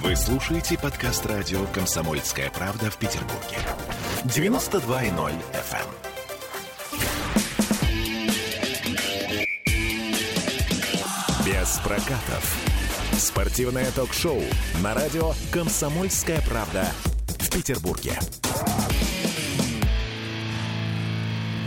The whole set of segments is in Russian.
Вы слушаете подкаст радио «Комсомольская правда» в Петербурге. 92.0 FM. Без прокатов. Спортивное ток-шоу на радио «Комсомольская правда» в Петербурге.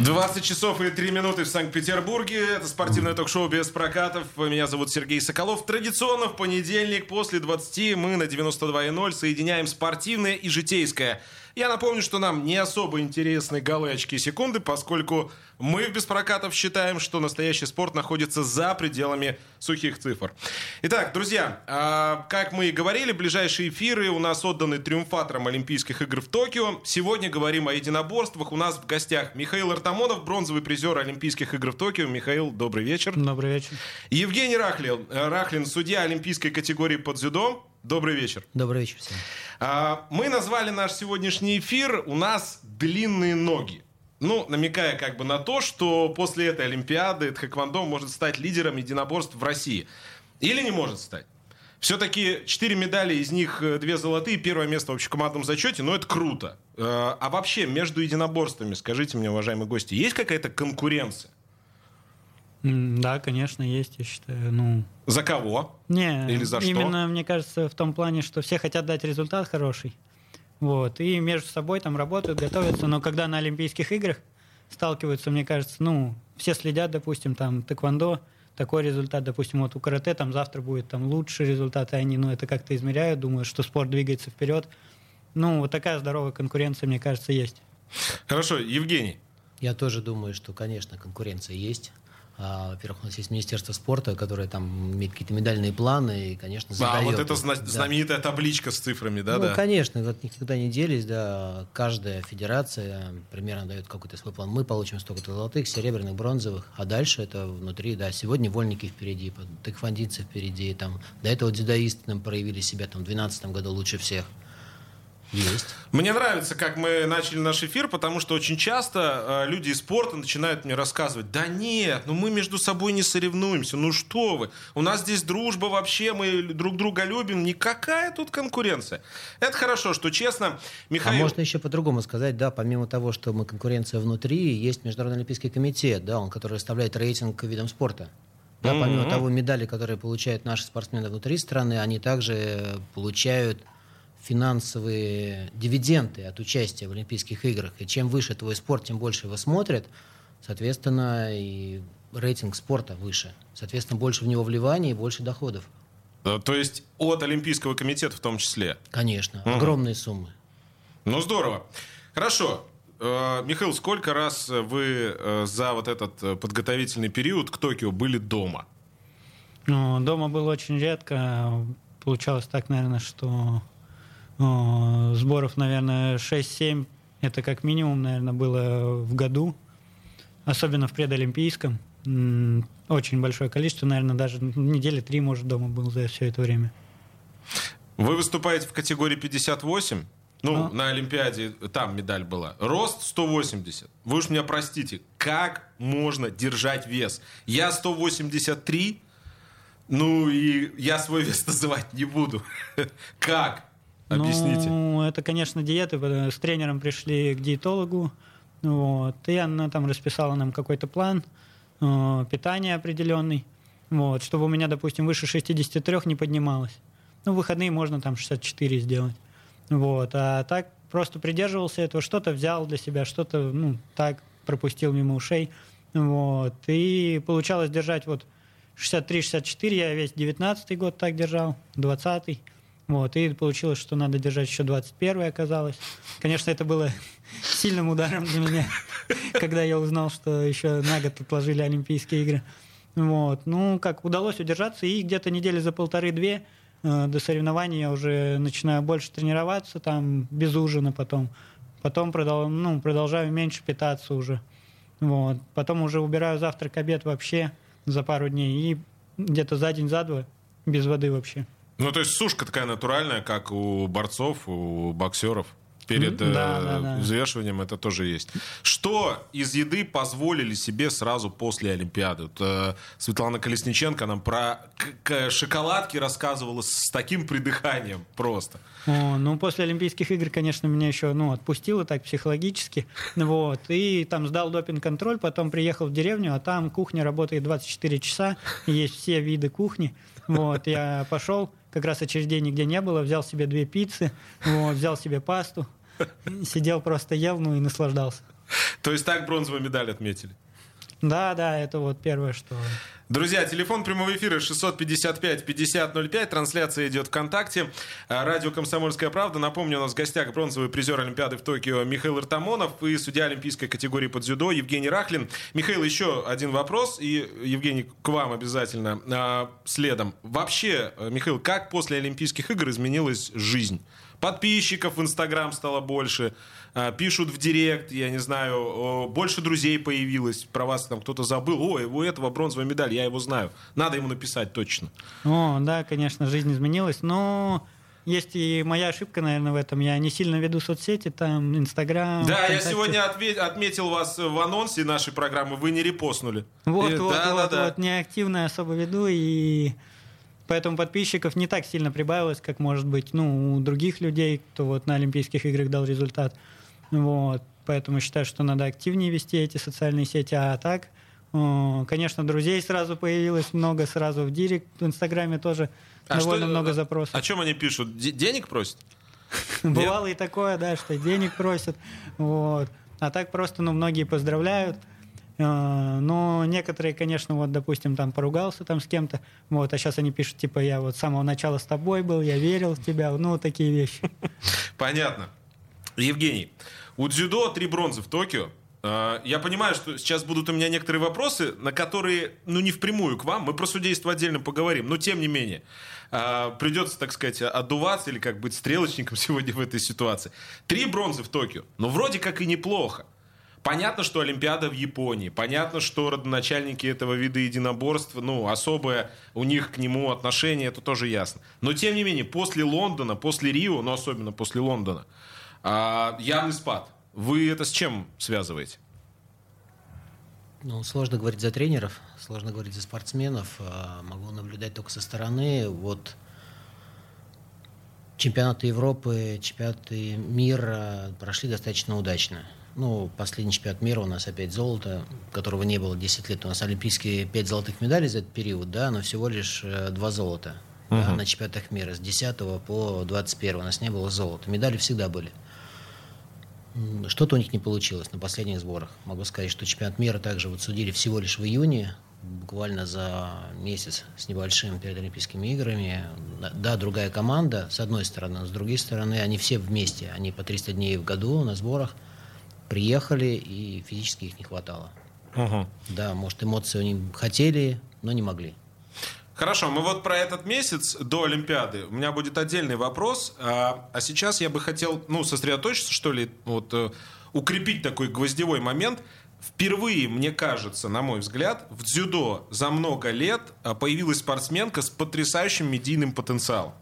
20 часов и 3 минуты в Санкт-Петербурге. Это спортивное ток-шоу без прокатов. Меня зовут Сергей Соколов. Традиционно в понедельник после 20 мы на 92.0 соединяем спортивное и житейское. Я напомню, что нам не особо интересны голы, очки, секунды, поскольку мы в Беспрокатов считаем, что настоящий спорт находится за пределами сухих цифр. Итак, друзья, а, как мы и говорили, ближайшие эфиры у нас отданы триумфаторам Олимпийских игр в Токио. Сегодня говорим о единоборствах. У нас в гостях Михаил Артамонов, бронзовый призер Олимпийских игр в Токио. Михаил, добрый вечер. Добрый вечер. Евгений Рахлин, Рахлин судья Олимпийской категории под дзюдо. Добрый вечер. Добрый вечер всем. А, мы назвали наш сегодняшний эфир «У нас длинные ноги». Ну, намекая как бы на то, что после этой Олимпиады Тхэквондо может стать лидером единоборств в России. Или не может стать. Все-таки четыре медали, из них э, две золотые, первое место в общекомандном зачете, но это круто. Э, а вообще, между единоборствами, скажите мне, уважаемые гости, есть какая-то конкуренция? Да, конечно, есть, я считаю. Ну, за кого? Не, Или за что? именно, мне кажется, в том плане, что все хотят дать результат хороший. Вот, и между собой там работают, готовятся, но когда на Олимпийских играх сталкиваются, мне кажется, ну, все следят, допустим, там, тэквондо, такой результат, допустим, вот у карате там завтра будет там лучший результат, и они, ну, это как-то измеряют, думают, что спорт двигается вперед. Ну, вот такая здоровая конкуренция, мне кажется, есть. Хорошо, Евгений. Я тоже думаю, что, конечно, конкуренция есть. А, во-первых, у нас есть Министерство спорта, которое там имеет какие-то медальные планы и, конечно, задает. А, вот это зна- да. знаменитая табличка с цифрами, да? Ну, да. конечно, от них никуда не делись, да. Каждая федерация примерно дает какой-то свой план. Мы получим столько-то золотых, серебряных, бронзовых, а дальше это внутри, да, сегодня вольники впереди, тэквондинцы впереди, там, до этого дзюдоисты нам проявили себя там в 2012 году лучше всех. Есть. Мне нравится, как мы начали наш эфир, потому что очень часто э, люди из спорта начинают мне рассказывать, да нет, ну мы между собой не соревнуемся, ну что вы, у нас здесь дружба вообще, мы друг друга любим, никакая тут конкуренция. Это хорошо, что честно, Михаил... А можно еще по-другому сказать, да, помимо того, что мы конкуренция внутри, есть Международный Олимпийский комитет, да, он, который выставляет рейтинг видам спорта. Да, помимо mm-hmm. того, медали, которые получают наши спортсмены внутри страны, они также получают финансовые дивиденды от участия в Олимпийских играх. И чем выше твой спорт, тем больше его смотрят. Соответственно, и рейтинг спорта выше. Соответственно, больше в него вливания и больше доходов. Э, то есть от Олимпийского комитета в том числе? Конечно. Угу. Огромные суммы. Ну, здорово. Хорошо. Э, Михаил, сколько раз вы э, за вот этот подготовительный период к Токио были дома? Ну, дома было очень редко. Получалось так, наверное, что Сборов, наверное, 6-7. Это как минимум, наверное, было в году. Особенно в предолимпийском. Очень большое количество, наверное, даже недели три, может, дома был за все это время. Вы выступаете в категории 58? Ну, а? на Олимпиаде там медаль была. Рост 180. Вы уж меня простите, как можно держать вес? Я 183, ну и я свой вес называть не буду. Как? Объясните. Ну, это, конечно, диеты. С тренером пришли к диетологу. Вот, и она там расписала нам какой-то план э, питания определенный, вот, чтобы у меня, допустим, выше 63 не поднималось. Ну, в выходные можно там 64 сделать. Вот, а так просто придерживался этого, что-то взял для себя, что-то, ну, так пропустил мимо ушей. Вот, и получалось держать вот 63-64, я весь 19 год так держал, 20 вот, и получилось, что надо держать еще 21 оказалось. Конечно, это было сильным ударом для меня, когда я узнал, что еще на год отложили Олимпийские игры. Вот. Ну, как, удалось удержаться, и где-то недели за полторы-две э, до соревнований я уже начинаю больше тренироваться, там, без ужина потом. Потом продол ну, продолжаю меньше питаться уже. Вот. Потом уже убираю завтрак, обед вообще за пару дней. И где-то за день, за два без воды вообще. Ну, то есть сушка такая натуральная, как у борцов, у боксеров. перед да, э, да, да. взвешиванием, это тоже есть. Что из еды позволили себе сразу после Олимпиады? Вот, э, Светлана Колесниченко нам про к- к- шоколадки рассказывала с таким придыханием просто. О, ну, после Олимпийских игр, конечно, меня еще ну, отпустило так психологически. Вот. И там сдал допинг-контроль, потом приехал в деревню, а там кухня работает 24 часа, есть все виды кухни. Вот. Я пошел, как раз очередей нигде не было, взял себе две пиццы, вот, взял себе пасту, сидел просто ел, ну и наслаждался. То есть так бронзовую медаль отметили. Да, да, это вот первое, что... Друзья, телефон прямого эфира 655-5005. Трансляция идет ВКонтакте. А, Радио «Комсомольская правда». Напомню, у нас в гостях бронзовый призер Олимпиады в Токио Михаил Артамонов и судья олимпийской категории под дзюдо Евгений Рахлин. Михаил, еще один вопрос. И, Евгений, к вам обязательно а, следом. Вообще, э, Михаил, как после Олимпийских игр изменилась жизнь? Подписчиков в Инстаграм стало больше, а, пишут в Директ, я не знаю, больше друзей появилось, про вас там кто-то забыл, ой, у этого бронзовая медаль, я его знаю. Надо ему написать точно. О, да, конечно, жизнь изменилась, но есть и моя ошибка, наверное, в этом. Я не сильно веду соцсети, там, Инстаграм. Да, я ВКонтакте. сегодня отме- отметил вас в анонсе нашей программы, вы не репостнули. Вот, И- вот, да, вот, да, да. вот, неактивно особо веду, и поэтому подписчиков не так сильно прибавилось, как, может быть, ну, у других людей, кто вот на Олимпийских играх дал результат. Вот, поэтому считаю, что надо активнее вести эти социальные сети, а так, конечно, друзей сразу появилось много, сразу в директ, в Инстаграме тоже А довольно что- много запросов. О чем они пишут? Де- денег просят? Бывало и такое, да, что денег просят. Вот. А так просто, ну, многие поздравляют. Э, Но некоторые, конечно, вот, допустим, там поругался там с кем-то, вот, а сейчас они пишут, типа, я вот с самого начала с тобой был, я верил в тебя, ну, такие вещи. Понятно. Евгений, у дзюдо три бронзы в Токио. Э, Я понимаю, что сейчас будут у меня некоторые вопросы, на которые, ну, не впрямую к вам, мы про судейство отдельно поговорим, но тем не менее, э, придется, так сказать, отдуваться или как быть стрелочником сегодня в этой ситуации. Три бронзы в Токио, ну, вроде как и неплохо. Понятно, что Олимпиада в Японии. Понятно, что родоначальники этого вида единоборств, ну, особое у них к нему отношение, это тоже ясно. Но, тем не менее, после Лондона, после Рио, но особенно после Лондона, а, явный спад. Вы это с чем связываете? Ну, сложно говорить за тренеров, сложно говорить за спортсменов. А, Могу наблюдать только со стороны. Вот чемпионаты Европы, чемпионаты мира прошли достаточно удачно. Ну, последний чемпионат мира у нас опять золото, которого не было 10 лет. У нас олимпийские 5 золотых медалей за этот период, да, но всего лишь э, 2 золота да, на чемпионатах мира. С 10 по 21 у нас не было золота. Медали всегда были. Что-то у них не получилось на последних сборах. Могу сказать, что чемпионат мира также вот судили всего лишь в июне, буквально за месяц с небольшим перед Олимпийскими играми. Да, другая команда, с одной стороны, но с другой стороны, они все вместе. Они по 300 дней в году на сборах приехали, и физически их не хватало. Да, может, эмоции они хотели, но не могли. Хорошо, мы вот про этот месяц до Олимпиады. У меня будет отдельный вопрос. А, а сейчас я бы хотел, ну, сосредоточиться, что ли, вот, э, укрепить такой гвоздевой момент. Впервые, мне кажется, на мой взгляд, в дзюдо за много лет а, появилась спортсменка с потрясающим медийным потенциалом.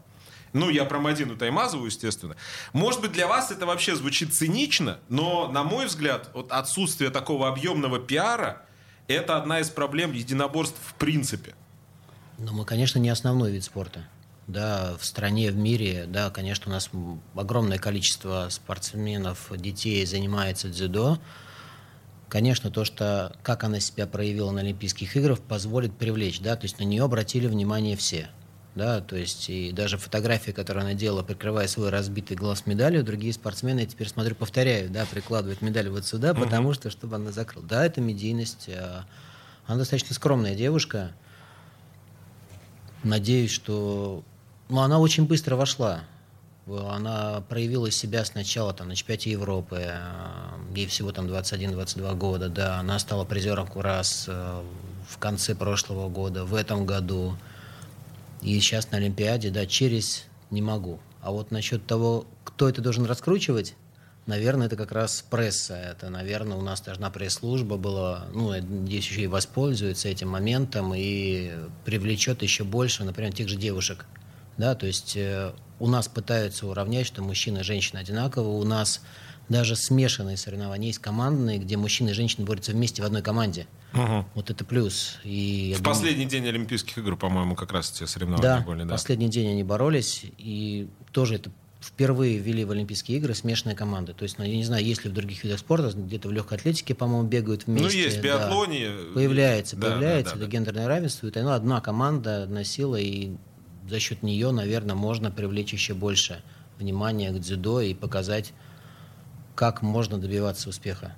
Ну, я про Мадину Таймазову, естественно. Может быть, для вас это вообще звучит цинично, но, на мой взгляд, вот отсутствие такого объемного пиара – это одна из проблем единоборств в принципе. Но мы, конечно, не основной вид спорта. Да, в стране, в мире, да, конечно, у нас огромное количество спортсменов, детей занимается дзюдо. Конечно, то, что как она себя проявила на Олимпийских играх, позволит привлечь, да, то есть на нее обратили внимание все. Да, то есть и даже фотографии, которые она делала, прикрывая свой разбитый глаз медалью, другие спортсмены, я теперь смотрю, повторяю, да, прикладывают медаль вот сюда, потому что, чтобы она закрыла. Да, это медийность. а, Она достаточно скромная девушка, Надеюсь, что... Ну, она очень быстро вошла. Она проявила себя сначала там, на чемпионате Европы. э, Ей всего там 21-22 года. Да, она стала призером раз э, в конце прошлого года, в этом году. И сейчас на Олимпиаде, да, через не могу. А вот насчет того, кто это должен раскручивать, наверное, это как раз пресса. Это, наверное, у нас должна пресс-служба была, ну, я надеюсь, еще и воспользуется этим моментом и привлечет еще больше, например, тех же девушек Да, то есть э, у нас пытаются уравнять, что мужчина и женщина одинаковы. У нас даже смешанные соревнования есть командные, где мужчины и женщины борются вместе в одной команде. Угу. Вот это плюс. И В думаю- последний день Олимпийских игр, по-моему, как раз эти соревнования да, были. Да. последний день они боролись, и тоже это впервые ввели в Олимпийские игры смешанные команды. То есть, ну, я не знаю, есть ли в других видах спорта, где-то в легкой атлетике, по-моему, бегают Ну, вместе. есть в да. биатлоне. Появляется, Да, да, появляется, да, это да. гендерное равенство. Это ну, одна команда носила, и за счет нее, наверное, можно привлечь еще больше внимания к дзюдо и показать, как можно добиваться успеха.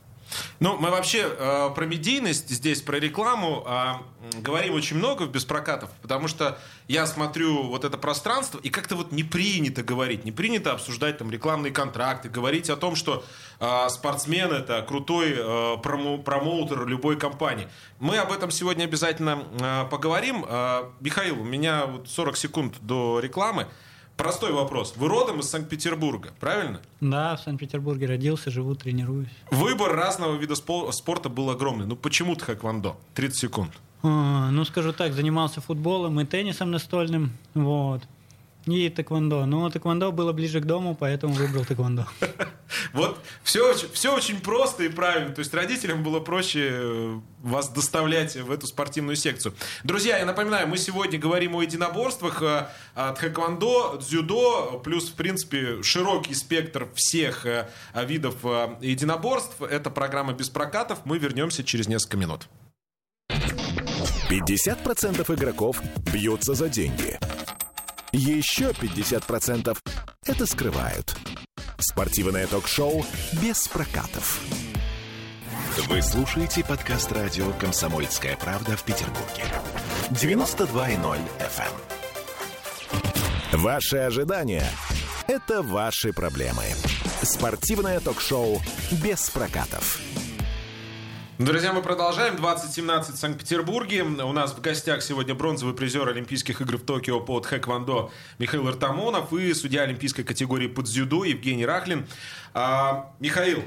Ну, мы вообще э, про медийность здесь, про рекламу э, говорим очень много в беспрокатов, потому что я смотрю вот это пространство, и как-то вот не принято говорить, не принято обсуждать там рекламные контракты, говорить о том, что э, спортсмен это крутой э, промо- промоутер любой компании. Мы об этом сегодня обязательно э, поговорим. Э, Михаил, у меня вот 40 секунд до рекламы. Простой вопрос. Вы родом из Санкт-Петербурга, правильно? Да, в Санкт-Петербурге родился, живу, тренируюсь. Выбор разного вида спо- спорта был огромный. Ну почему тхэквондо? 30 секунд. А, Ну, скажу так, занимался футболом и теннисом настольным, вот. И тэквондо. Но тэквондо было ближе к дому, поэтому выбрал тэквондо. Вот все, очень- все очень просто и правильно. То есть родителям было проще э, вас доставлять в эту спортивную секцию. Друзья, я напоминаю, мы сегодня говорим о единоборствах, э, тхэквондо, дзюдо, плюс, в принципе, широкий спектр всех э, видов единоборств. Это программа «Без прокатов». Мы вернемся через несколько минут. 50% игроков бьются за деньги. Еще 50% это скрывают. Спортивное ток-шоу «Без прокатов». Вы слушаете подкаст радио «Комсомольская правда» в Петербурге. 92.0 FM. Ваши ожидания – это ваши проблемы. Спортивное ток-шоу «Без прокатов». Друзья, мы продолжаем. 2017 в Санкт-Петербурге. У нас в гостях сегодня бронзовый призер Олимпийских игр в Токио по тхэквондо Михаил Артамонов и судья олимпийской категории по дзюдо Евгений Рахлин. А, Михаил,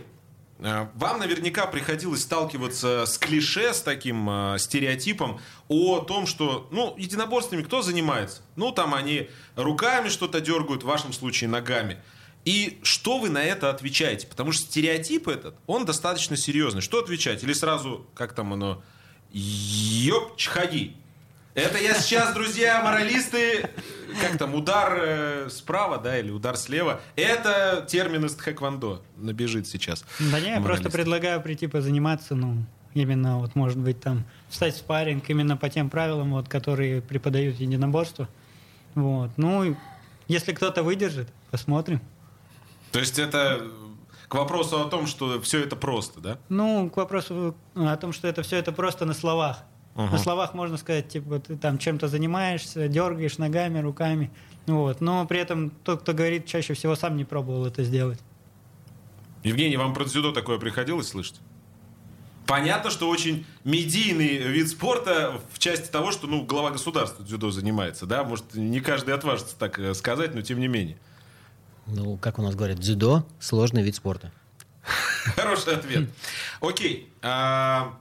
а, вам наверняка приходилось сталкиваться с клише, с таким а, стереотипом о том, что, ну, единоборствами кто занимается? Ну, там они руками что-то дергают, в вашем случае ногами. И что вы на это отвечаете? Потому что стереотип этот, он достаточно серьезный. Что отвечать? Или сразу, как там оно, ёп, чхаги. Это я сейчас, друзья, моралисты, как там, удар э, справа, да, или удар слева. Это термин из тхэквондо набежит сейчас. Да не, я просто предлагаю прийти позаниматься, ну, именно вот, может быть, там, встать в спарринг именно по тем правилам, вот, которые преподают единоборство. Вот. Ну, если кто-то выдержит, посмотрим. То есть это к вопросу о том, что все это просто, да? Ну, к вопросу о том, что это все это просто на словах. Ага. На словах можно сказать, типа, ты там чем-то занимаешься, дергаешь ногами, руками. Вот. Но при этом тот, кто говорит, чаще всего сам не пробовал это сделать. Евгений, вам про дзюдо такое приходилось слышать? Понятно, что очень медийный вид спорта в части того, что ну, глава государства дзюдо занимается. Да? Может, не каждый отважится так э, сказать, но тем не менее. Ну, как у нас говорят, дзюдо – сложный вид спорта. Хороший ответ. Окей. А,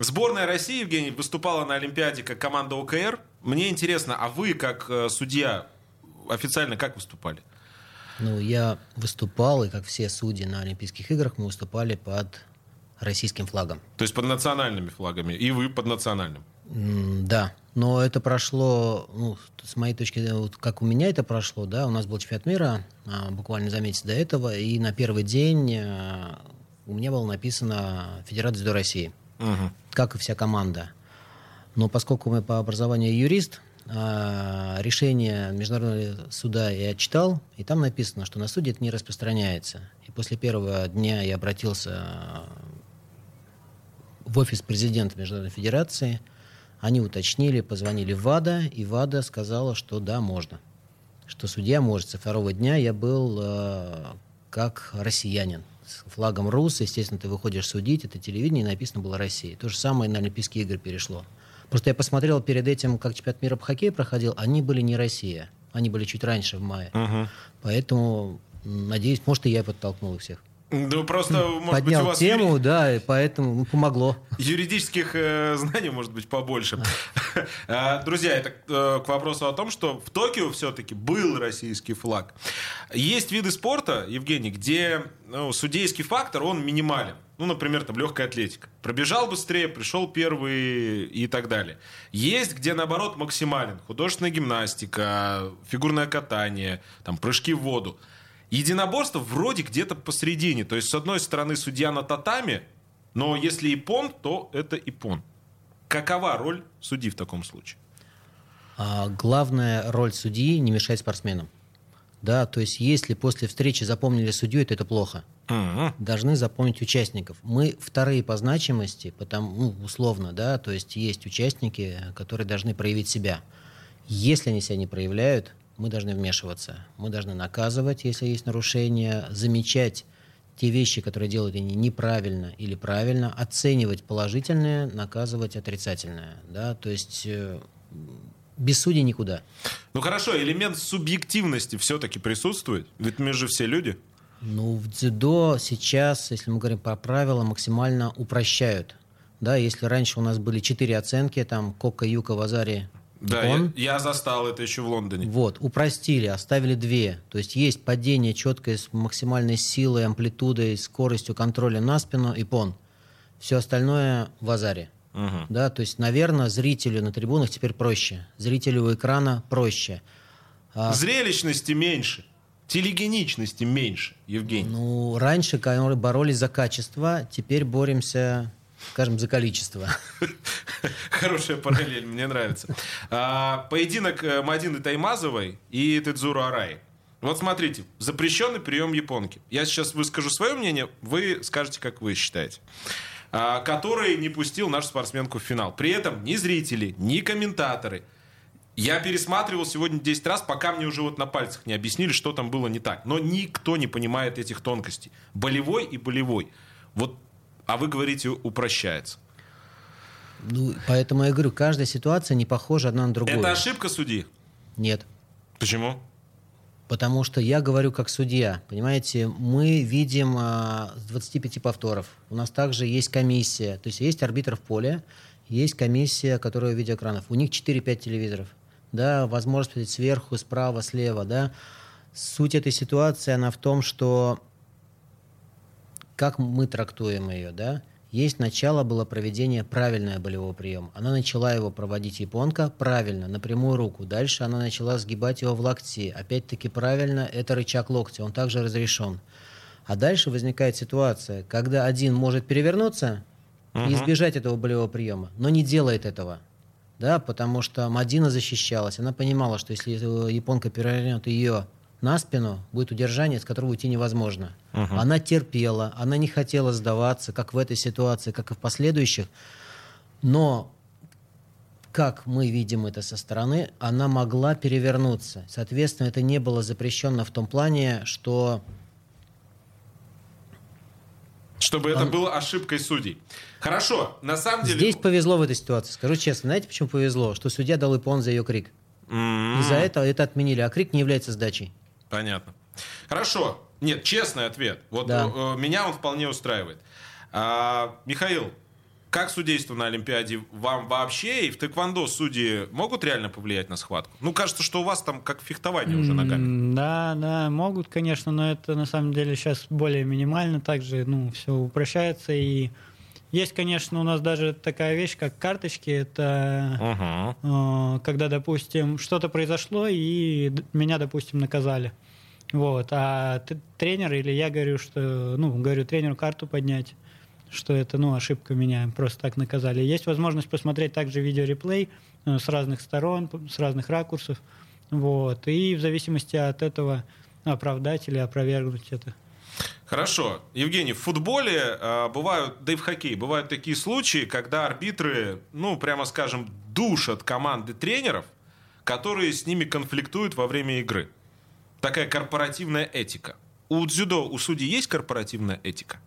Сборная России, Евгений, выступала на Олимпиаде как команда ОКР. Мне интересно, а вы, как э, судья, официально как выступали? Ну, я выступал, и как все судьи на Олимпийских играх, мы выступали под российским флагом. То есть под национальными флагами, и вы под национальным. Да, но это прошло, ну, с моей точки зрения, вот как у меня это прошло, да, у нас был чемпионат мира а, буквально за месяц до этого, и на первый день а, у меня было написано Федерация дзюдо России, Мгм. как и вся команда. Но поскольку мы по образованию юрист, а, решение Международного суда я читал, и там написано, что на суде это не распространяется. И после первого дня я обратился в офис президента Международной Федерации. Они уточнили, позвонили в ВАДА, и ВАДА сказала, что да, можно. Что судья может. Со второго дня я был э, как россиянин. С флагом РУС, естественно, ты выходишь судить, это телевидение, и написано было «Россия». То же самое на Олимпийские игры перешло. Просто я посмотрел перед этим, как чемпионат мира по хоккею проходил, они были не Россия. Они были чуть раньше, в мае. Мгм. Поэтому, надеюсь, может, и я подтолкнул их всех. Ну, просто, может поднял быть, у вас тему, юри- да, и поэтому помогло. юридических э, знаний может быть побольше. А, Друзья, это э, к вопросу о том, что в Токио все-таки был российский флаг. Есть виды спорта, Евгений, где ну, судейский фактор, он минимален. Ну, например, там легкая атлетика. Пробежал быстрее, пришел первый и так далее. Есть, где наоборот максимален. Художественная гимнастика, фигурное катание, там прыжки в воду. Единоборство вроде где-то посередине. То есть, с одной стороны, судья на татами, но если ипон, то это ипон. Какова роль судьи в таком случае? А главная роль судьи не мешать спортсменам. Да, то есть если после встречи запомнили судью, то это плохо. Должны запомнить участников. Мы вторые по значимости, потому, ну, условно, да, то есть есть участники, которые должны проявить себя. Если они себя не проявляют, мы должны вмешиваться. Мы должны наказывать, если есть нарушения, замечать те вещи, которые делают они неправильно или правильно, оценивать положительное, наказывать отрицательное. Да? То есть э, без судей никуда. Ну хорошо, элемент субъективности все-таки присутствует. Ведь мы же все люди. Ну, в дзюдо сейчас, если мы говорим про правила, максимально упрощают. Да, если раньше у нас были четыре оценки, там Кока, Юка, Вазари, Да, я, он, я застал это еще в Лондоне. вот, упростили, оставили две. То есть есть падение четкое с максимальной силой, амплитудой, скоростью контроля на спину и пон. Все остальное в Азаре. Мгм. Да, то есть, наверное, зрителю на трибунах теперь проще. Зрителю у экрана проще. А, Зрелищности меньше, телегеничности меньше, Евгений. Ну, раньше боролись за качество, теперь боремся, скажем, за количество. Хорошая параллель, мне нравится. А, поединок э, Мадины Таймазовой и Тедзуру Араи. Вот смотрите, запрещенный прием японки. Я сейчас выскажу свое мнение, вы скажете, как вы считаете. А, который не пустил нашу спортсменку в финал. При этом ни зрители, ни комментаторы. Я пересматривал сегодня 10 раз, пока мне уже вот на пальцах не объяснили, что там было не так. Но никто не понимает этих тонкостей. Болевой и болевой. Вот, а вы говорите, упрощается. Ну, поэтому я говорю, каждая ситуация не похожа одна на другую. Это ошибка судьи? Нет. Почему? Потому что я говорю как судья. Понимаете, мы видим а, с 25 повторов. У нас также есть комиссия. То есть есть арбитр в поле, есть комиссия, которая видеоэкранов. У них 4-5 телевизоров. Да, возможность сверху, справа, слева. Да. Суть этой ситуации, она в том, что как мы трактуем ее, да, есть начало было проведения правильного болевого приема. Она начала его проводить японка правильно, на прямую руку. Дальше она начала сгибать его в локти. Опять-таки правильно, это рычаг локтя, он также разрешен. А дальше возникает ситуация, когда один может перевернуться и избежать этого болевого приема, но не делает этого. Да, потому что Мадина защищалась. Она понимала, что если японка перевернет ее на спину, будет удержание, с которого уйти невозможно. Она терпела, она не хотела сдаваться, как в этой ситуации, как и в последующих. Но, как мы видим это со стороны, она могла перевернуться. Соответственно, это не было запрещено в том плане, что Чтобы это было ошибкой судей. Хорошо, на самом деле... здесь повезло в этой ситуации. Скажу честно, знаете, почему повезло? Что судья дал ипон за ее крик. М, И за это это отменили, а крик не является сдачей. Понятно. Хорошо. Нет, честный ответ. Вот Да. э, меня он вполне устраивает. А, Михаил, как судейство на Олимпиаде вам вообще и в тэквондо судьи могут реально повлиять на схватку? Ну, кажется, что у вас там как фехтование уже ногами. Да, да, могут, конечно, но это на самом деле сейчас более минимально. Также, ну, все упрощается. И есть, конечно, у нас даже такая вещь, как карточки. Это Угу. э, когда, допустим, что-то произошло, и меня, допустим, наказали. Вот. А т- тренер или я говорю, что, ну, говорю тренеру карту поднять, что это, ну, ошибка меня, просто так наказали. Есть возможность посмотреть также видеореплей э, с разных сторон, с разных ракурсов. Вот. И в зависимости от этого оправдать или опровергнуть это. Хорошо. Евгений, в футболе э, бывают, да и в хоккее, бывают такие случаи, когда арбитры, ну, прямо скажем, душат команды тренеров, которые с ними конфликтуют во время игры. Такая корпоративная этика. У дзюдо, у судей есть корпоративная этика?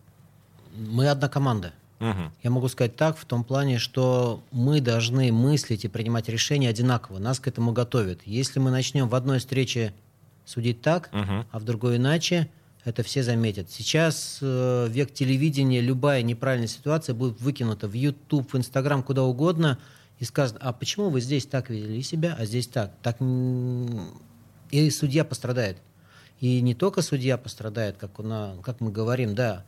Мы одна команда. Мгм. Я могу сказать так, в том плане, что мы должны мыслить и принимать решения одинаково. Нас к этому готовят. Если мы начнем в одной встрече судить так, Мгм. а в другой иначе, это все заметят. Сейчас э, век телевидения, любая неправильная ситуация будет выкинута в YouTube, в Instagram, куда угодно, и сказано, а почему вы здесь так вели себя, а здесь так? так и судья пострадает. И не только судья пострадает, как, на, как мы говорим, да,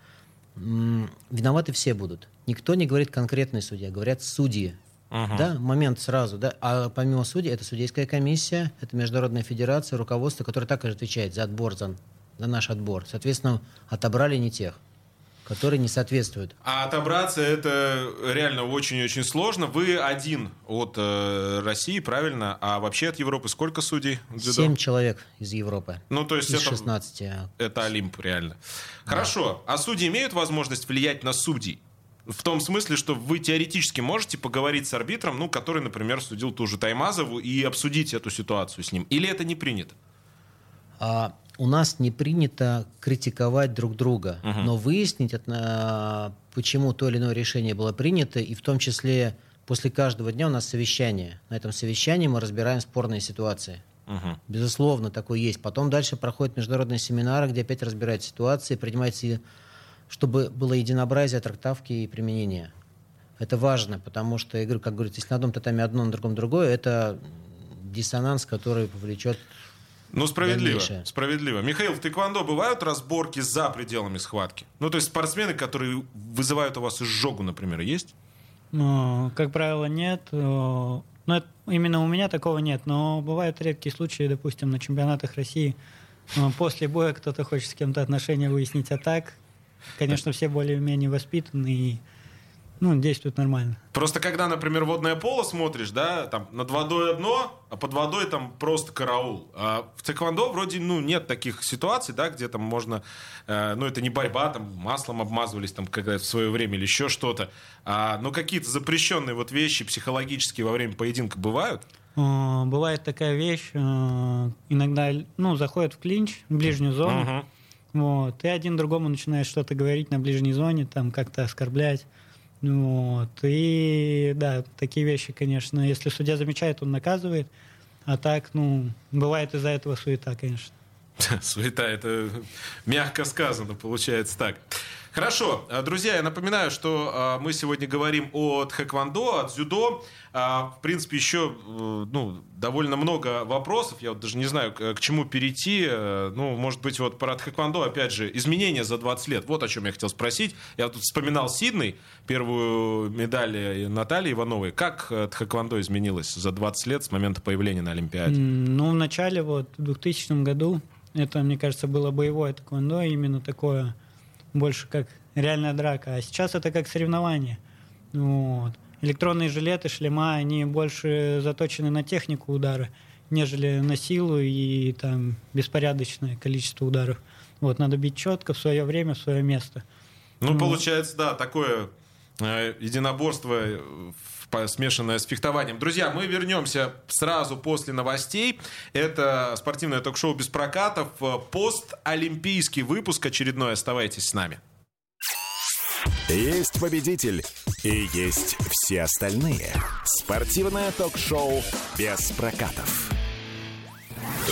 виноваты все будут. Никто не говорит конкретный судья, говорят судьи. Uh-huh. Да, момент сразу, да. А помимо судей, это судейская комиссия, это международная федерация, руководство, которое также отвечает за отбор, за, за наш отбор. Соответственно, отобрали не тех которые не соответствуют. А отобраться это реально очень-очень сложно. Вы один от э, России, правильно? А вообще от Европы сколько судей? Семь человек из Европы. Ну, то есть из это, 16. Это Олимп, реально. Да. Хорошо. А судьи имеют возможность влиять на судей? В том смысле, что вы теоретически можете поговорить с арбитром, ну, который, например, судил ту же Таймазову, и обсудить эту ситуацию с ним. Или это не принято? А, у нас не принято критиковать друг друга, угу. но выяснить, почему то или иное решение было принято, и в том числе после каждого дня у нас совещание. На этом совещании мы разбираем спорные ситуации. Угу. Безусловно, такое есть. Потом дальше проходят международные семинары, где опять разбирают ситуации, принимается, чтобы было единообразие трактовки и применения. Это важно, потому что, я говорю, как говорится, если на одном татами одно, на другом другое, это диссонанс, который повлечет ну, справедливо. Дальнейшее. Справедливо. Михаил, в тэквондо бывают разборки за пределами схватки? Ну, то есть спортсмены, которые вызывают у вас изжогу, например, есть? Ну, как правило, нет. Ну, это, именно у меня такого нет. Но бывают редкие случаи, допустим, на чемпионатах России. После боя кто-то хочет с кем-то отношения выяснить, а так, конечно, все более-менее воспитаны и ну, действует нормально. Просто когда, например, водное поло смотришь, да, там над водой одно, а под водой там просто караул. А в тэквондо вроде, ну, нет таких ситуаций, да, где там можно, э, ну, это не борьба, там маслом обмазывались там когда в свое время или еще что-то. А, но какие-то запрещенные вот вещи психологические во время поединка бывают? Э, бывает такая вещь, э, иногда, ну, заходят в клинч, в ближнюю зону, uh-huh. вот, и один другому начинает что-то говорить на ближней зоне, там как-то оскорблять. Вот. И да, такие вещи, конечно, если судья замечает, он наказывает. А так, ну, бывает из-за этого суета, конечно. Суета, это мягко сказано, получается так. Хорошо, э, друзья, я напоминаю, что э, мы сегодня говорим о тхэквондо, о дзюдо. А, в принципе, еще э, ну, довольно много вопросов. Я вот даже не знаю, к чему перейти. Ну, может быть, вот про тхэквондо, опять же, изменения за 20 лет. Вот о чем я хотел спросить. Я тут вспоминал Сидней, первую медаль Натальи Ивановой. Как тхэквондо изменилось за 20 лет с момента появления на Олимпиаде? Ну, в начале, вот, в 2000 году, это, мне кажется, было боевое тхэквондо, именно такое больше как реальная драка, а сейчас это как соревнование. Вот. Электронные жилеты, шлема, они больше заточены на технику удара, нежели на силу и там беспорядочное количество ударов. Вот, надо бить четко в свое время, в свое место. Ну, ну получается, да, такое э, единоборство смешанное с фехтованием. Друзья, мы вернемся сразу после новостей. Это спортивное ток-шоу без прокатов. Постолимпийский выпуск очередной. Оставайтесь с нами. Есть победитель и есть все остальные. Спортивное ток-шоу без прокатов.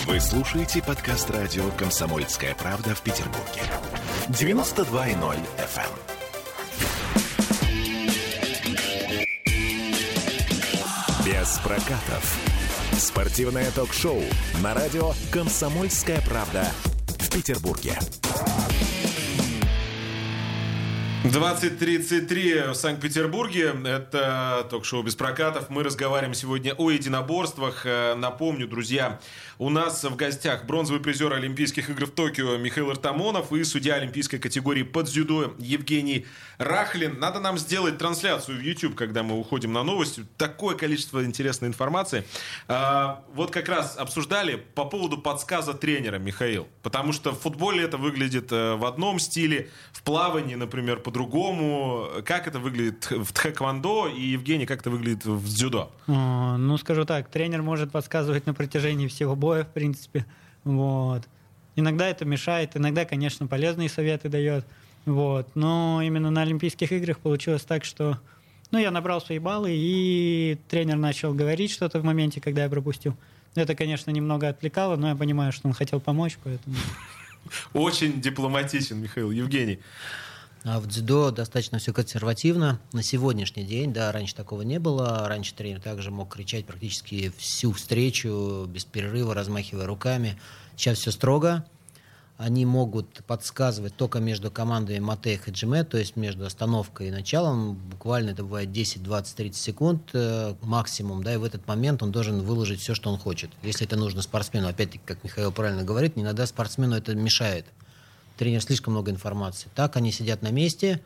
Вы слушаете подкаст радио «Комсомольская правда» в Петербурге. 92.0 FM. Без прокатов. Спортивное ток-шоу на радио «Комсомольская правда» в Петербурге. 20.33 в Санкт-Петербурге. Это ток-шоу без прокатов. Мы разговариваем сегодня о единоборствах. Э, напомню, друзья, у нас в гостях бронзовый призер Олимпийских игр в Токио Михаил Артамонов и судья олимпийской категории под дзюдо Евгений Рахлин. Надо нам сделать трансляцию в YouTube, когда мы уходим на новости. Такое количество интересной информации. А, вот как раз обсуждали по поводу подсказа тренера, Михаил. Потому что в футболе это выглядит э, в одном стиле, в плавании, например, по-другому. Как это выглядит в тхэквондо и, Евгений, как это выглядит в дзюдо? Ну, скажу так, тренер может подсказывать на протяжении всего боя, в принципе. Вот. Иногда это мешает, иногда, конечно, полезные советы дает. Вот. Но именно на Олимпийских играх получилось так, что ну, я набрал свои баллы, и тренер начал говорить что-то в моменте, когда я пропустил. Это, конечно, немного отвлекало, но я понимаю, что он хотел помочь, поэтому... Очень дипломатичен, Михаил Евгений. А в дзюдо достаточно все консервативно. На сегодняшний день, да, раньше такого не было. Раньше тренер также мог кричать практически всю встречу, без перерыва, размахивая руками. Сейчас все строго. Они могут подсказывать только между командами Мате и Хаджиме, то есть между остановкой и началом. Буквально это бывает 10, 20, 30 секунд э, максимум, да, и в этот момент он должен выложить все, что он хочет. Если это нужно спортсмену, опять-таки, как Михаил правильно говорит, иногда спортсмену это мешает тренер слишком много информации. Так они сидят на месте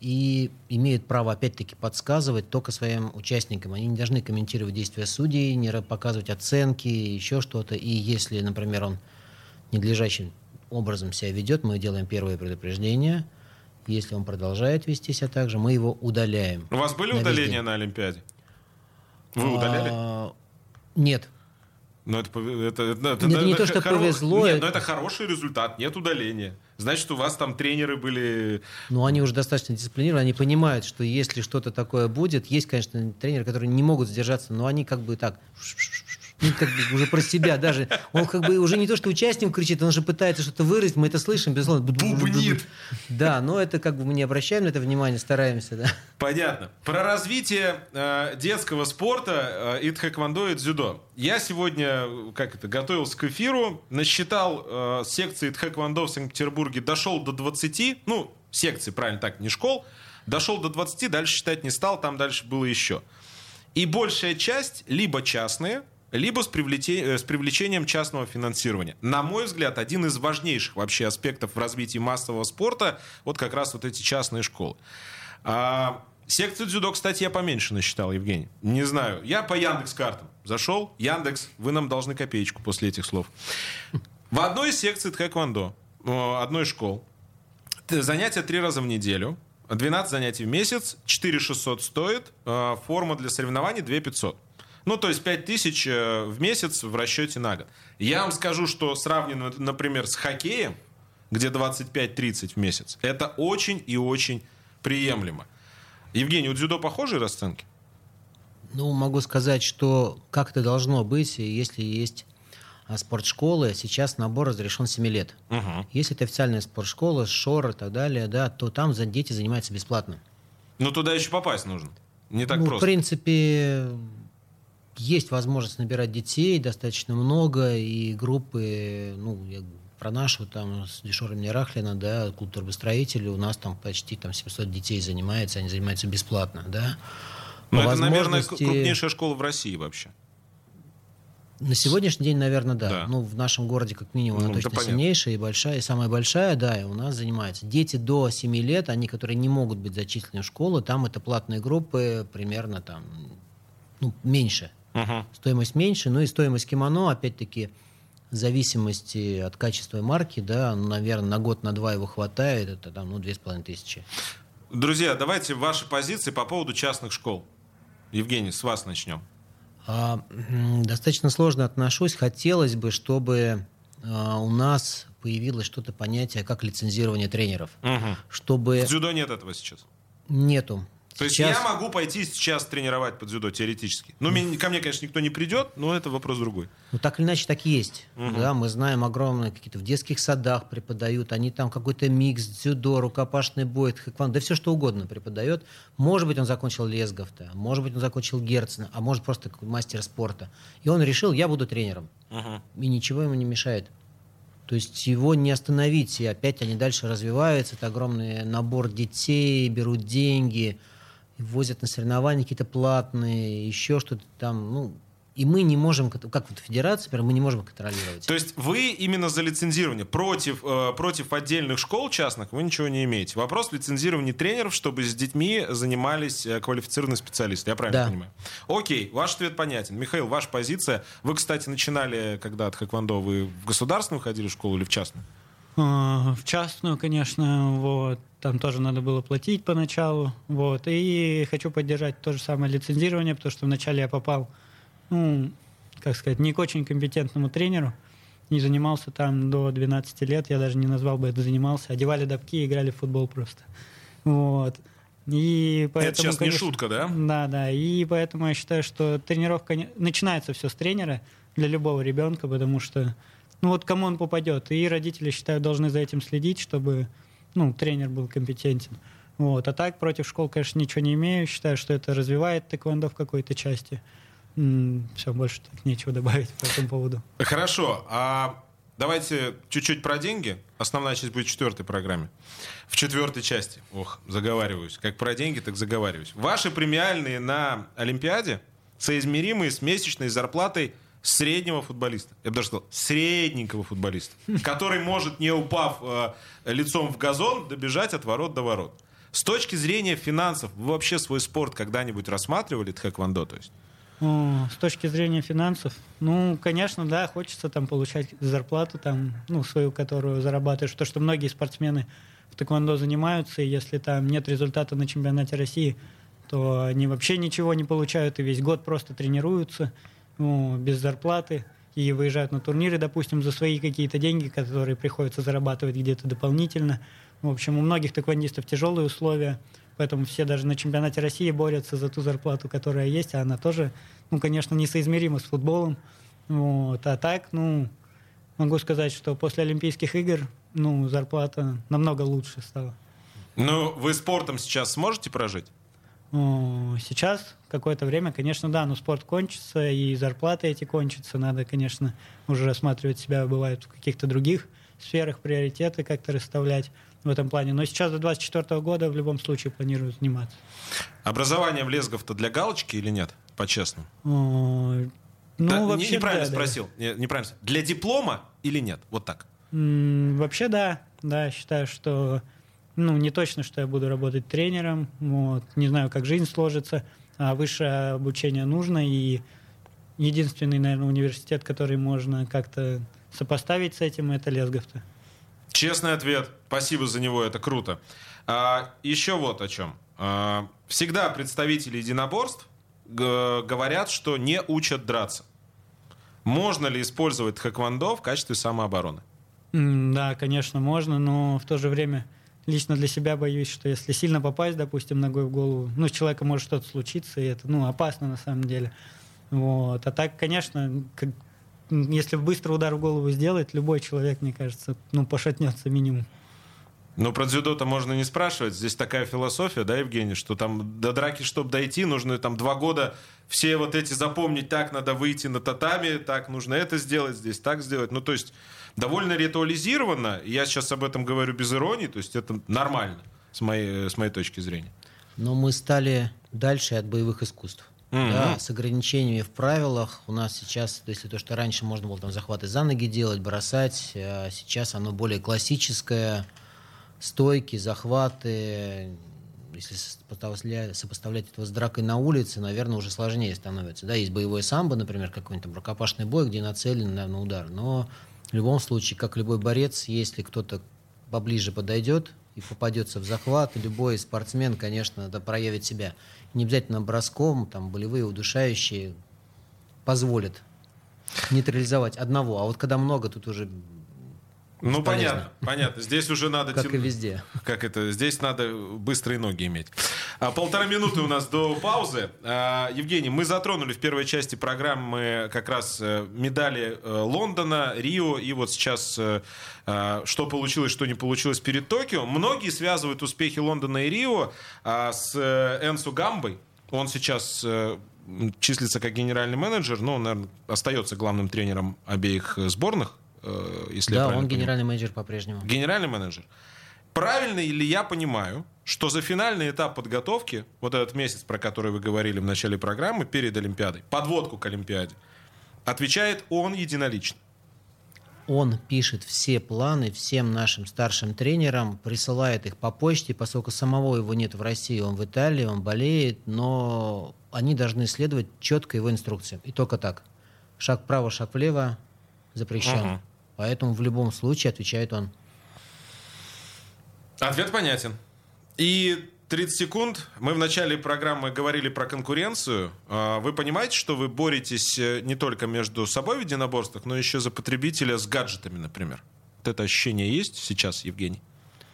и имеют право, опять-таки, подсказывать только своим участникам. Они не должны комментировать действия судей, не показывать оценки, еще что-то. И если, например, он ненадлежащим образом себя ведет, мы делаем первое предупреждение. Если он продолжает вести себя так же, мы его удаляем. У вас были удаления на Олимпиаде? Вы удаляли? А, нет. Но это, это, это, это, это не то, что хоро... повезло. Нет, но это хороший результат, нет удаления. Значит, у вас там тренеры были... Ну, они уже достаточно дисциплинированы, они понимают, что если что-то такое будет, есть, конечно, тренеры, которые не могут сдержаться, но они как бы так ну, как бы уже про себя даже. Он как бы уже не то, что участник кричит, он уже пытается что-то выразить, мы это слышим, безусловно. Бубнит. Да, но это как бы мы не обращаем на это внимание, стараемся, да. Понятно. Про развитие э, детского спорта э, и тхэквондо, и дзюдо. Я сегодня, как это, готовился к эфиру, насчитал э, секции тхэквондо в Санкт-Петербурге, дошел до 20, ну, секции, правильно так, не школ, дошел до 20, дальше считать не стал, там дальше было еще. И большая часть либо частные, либо с, привлечением, э, с привлечением частного финансирования. На мой взгляд, один из важнейших вообще аспектов в развитии массового спорта вот как раз вот эти частные школы. А, секцию дзюдо, кстати, я поменьше насчитал, Евгений. Не знаю. Я по Яндекс картам зашел. Яндекс, вы нам должны копеечку после этих слов. В одной из секций тхэквондо, э, одной из школ, занятия три раза в неделю, 12 занятий в месяц, 4 600 стоит, э, форма для соревнований 2 500. Ну, то есть 5 тысяч э, в месяц в расчете на год. Я вам скажу, что сравнено, например, с хоккеем, где 25-30 в месяц, это очень и очень приемлемо. Евгений, у дзюдо похожие расценки? Ну, могу сказать, что как это должно быть, если есть а, спортшколы, сейчас набор разрешен 7 лет. Угу. Если это официальная спортшкола, шор и так далее, да, то там дети занимаются бесплатно. Но туда еще попасть нужно. Не так ну, просто. В принципе, есть возможность набирать детей достаточно много, и группы, ну, я про нашу, там, с Дешором Нерахлина, да, клуб турбостроителей, у нас там почти там 700 детей занимается, они занимаются бесплатно, да. Но это, наверное, крупнейшая школа в России вообще. На сегодняшний день, наверное, да. да. Ну, в нашем городе, как минимум, ну, она точно сильнейшая и большая, и самая большая, да, и у нас занимается. Дети до 7 лет, они, которые не могут быть зачислены в школу, там это платные группы примерно там, ну, меньше Угу. Стоимость меньше, но и стоимость кимоно, опять-таки, в зависимости от качества марки, да, ну, наверное, на год, на два его хватает, это там, ну, две с половиной тысячи. Друзья, давайте ваши позиции по поводу частных школ. Евгений, с вас начнем. А, достаточно сложно отношусь. Хотелось бы, чтобы а, у нас появилось что-то понятие, как лицензирование тренеров. Угу. Чтобы... В дзюдо нет этого сейчас? Нету. То есть я могу пойти сейчас тренировать под дзюдо теоретически. Ну, mm. ко мне, конечно, никто не придет, но это вопрос другой. Ну, так или иначе, так и есть. Угу. Да, мы знаем огромные какие-то в детских садах преподают, они там какой-то микс, дзюдо, рукопашный бой, хэквон, да все что угодно преподает. Может быть, он закончил Лесговта, может быть, он закончил Герцена, а может, просто мастер спорта. И он решил, я буду тренером. Угу. И ничего ему не мешает. То есть его не остановить, и опять они дальше развиваются, это огромный набор детей, берут деньги – возят на соревнования какие-то платные, еще что-то там, ну, и мы не можем, как вот федерация, например, мы не можем контролировать. То есть вы именно за лицензирование. Против, э, против отдельных школ частных вы ничего не имеете. Вопрос лицензирования тренеров, чтобы с детьми занимались э, квалифицированные специалисты. Я правильно да. понимаю? Окей, ваш ответ понятен. Михаил, ваша позиция. Вы, кстати, начинали, когда от Хэквондо, вы в государственную ходили школу или в частную? А, в частную, конечно, вот. Там тоже надо было платить поначалу, вот. И хочу поддержать то же самое лицензирование, потому что вначале я попал, ну, как сказать, не к очень компетентному тренеру, не занимался там до 12 лет, я даже не назвал бы это занимался, одевали допки и играли в футбол просто. Вот. И поэтому, это сейчас конечно, не шутка, да? Да, да. И поэтому я считаю, что тренировка начинается все с тренера для любого ребенка, потому что ну вот кому он попадет. И родители, считаю, должны за этим следить, чтобы ну, тренер был компетентен. Вот. А так против школ, конечно, ничего не имею. Считаю, что это развивает тэквондо в какой-то части. Все, больше так нечего добавить по этому поводу. Хорошо. А давайте чуть-чуть про деньги. Основная часть будет в четвертой программе. В четвертой части. Ох, заговариваюсь. Как про деньги, так заговариваюсь. Ваши премиальные на Олимпиаде соизмеримые с месячной зарплатой среднего футболиста. Я бы даже сказал, средненького футболиста. Который может, не упав э, лицом в газон, добежать от ворот до ворот. С точки зрения финансов, вы вообще свой спорт когда-нибудь рассматривали, тхэквондо, то есть? С точки зрения финансов, ну, конечно, да, хочется там получать зарплату, там, ну, свою, которую зарабатываешь. То, что многие спортсмены в тэквондо занимаются, и если там нет результата на чемпионате России, то они вообще ничего не получают, и весь год просто тренируются ну, без зарплаты и выезжают на турниры, допустим, за свои какие-то деньги, которые приходится зарабатывать где-то дополнительно. В общем, у многих тэквондистов тяжелые условия, поэтому все даже на чемпионате России борются за ту зарплату, которая есть, а она тоже, ну, конечно, несоизмерима с футболом. Вот. А так, ну, могу сказать, что после Олимпийских игр, ну, зарплата намного лучше стала. Ну, вы спортом сейчас сможете прожить? Сейчас какое-то время, конечно, да, но спорт кончится, и зарплаты эти кончатся. Надо, конечно, уже рассматривать себя, бывает, в каких-то других сферах, приоритеты как-то расставлять в этом плане. Но сейчас до 2024 года в любом случае планирую заниматься. Образование в Лезгов-то для галочки или нет, по-честному? Ну, да, вообще, неправильно да, спросил. Да. Неправильно. Для диплома или нет? Вот так. Вообще да. Да, считаю, что ну, не точно, что я буду работать тренером. Вот. Не знаю, как жизнь сложится. А высшее обучение нужно. И единственный, наверное, университет, который можно как-то сопоставить с этим, это Лесговта. Честный ответ. Спасибо за него, это круто. А, еще вот о чем. А, всегда представители единоборств говорят, что не учат драться. Можно ли использовать хэквондо в качестве самообороны? Да, конечно, можно, но в то же время лично для себя боюсь, что если сильно попасть, допустим, ногой в голову, ну, с человеком может что-то случиться, и это, ну, опасно на самом деле. Вот. А так, конечно, как, если быстро удар в голову сделать, любой человек, мне кажется, ну, пошатнется минимум. Ну, про дзюдо-то можно не спрашивать. Здесь такая философия, да, Евгений, что там до драки, чтобы дойти, нужно там два года все вот эти запомнить, так надо выйти на татами, так нужно это сделать, здесь так сделать. Ну, то есть довольно ритуализировано. Я сейчас об этом говорю без иронии, то есть это нормально с моей, с моей точки зрения. Но мы стали дальше от боевых искусств. Mm-hmm. Да, с ограничениями в правилах. У нас сейчас, если то, что раньше можно было там захваты за ноги делать, бросать, а сейчас оно более классическое, стойки, захваты. Если сопоставлять это с дракой на улице, наверное, уже сложнее становится. Да, есть боевой самбо, например, какой-нибудь там рукопашный бой, где нацелен на удар. Но в любом случае, как любой борец, если кто-то поближе подойдет и попадется в захват, любой спортсмен, конечно, да, проявит себя. Не обязательно броском, там, болевые, удушающие позволят нейтрализовать одного. А вот когда много, тут уже ну, понятно, понятно. Здесь уже надо... Как тем... и везде. Как это? Здесь надо быстрые ноги иметь. А, полтора минуты у нас до паузы. А, Евгений, мы затронули в первой части программы как раз э, медали э, Лондона, Рио, и вот сейчас э, а, что получилось, что не получилось перед Токио. Многие связывают успехи Лондона и Рио а, с Энсу Гамбой. Он сейчас числится как генеральный менеджер, но он, наверное, остается главным тренером обеих сборных если да, он генеральный менеджер по-прежнему. Генеральный менеджер. Правильно ли я понимаю, что за финальный этап подготовки, вот этот месяц, про который вы говорили в начале программы, перед Олимпиадой, подводку к Олимпиаде, отвечает он единолично? Он пишет все планы всем нашим старшим тренерам, присылает их по почте, поскольку самого его нет в России, он в Италии, он болеет, но они должны следовать четко его инструкциям. И только так. Шаг вправо, шаг влево запрещен. Угу. Поэтому в любом случае отвечает он. Ответ понятен. И 30 секунд. Мы в начале программы говорили про конкуренцию. А, вы понимаете, что вы боретесь э, не только между собой в единоборствах, но еще за потребителя с гаджетами, например. Вот это ощущение есть сейчас, Евгений?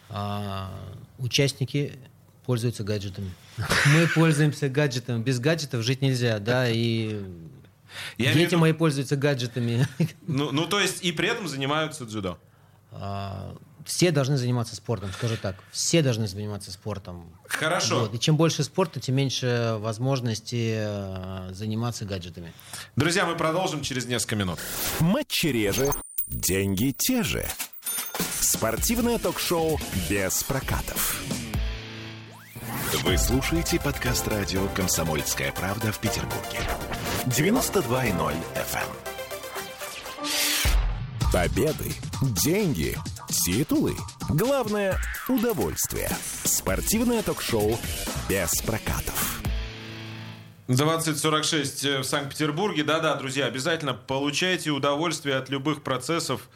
А, участники пользуются гаджетами. Мы пользуемся гаджетами. Без гаджетов жить нельзя, да, и Я Дети мои пользуются гаджетами. Ну, ну, то есть и при этом занимаются дзюдо? А, все должны заниматься спортом, скажу так. Все должны заниматься спортом. Хорошо. Вот. И чем больше спорта, тем меньше возможности э, заниматься гаджетами. Друзья, мы продолжим через несколько минут. Матчи реже, деньги те же. Спортивное ток-шоу без прокатов. Вы слушаете подкаст радио «Комсомольская правда» в Петербурге. 92.0 FM. Эм. Победы, деньги, титулы. Главное – удовольствие. Спортивное ток-шоу без прокатов. 2046 в Санкт-Петербурге. Да-да, друзья, обязательно получайте удовольствие от любых процессов.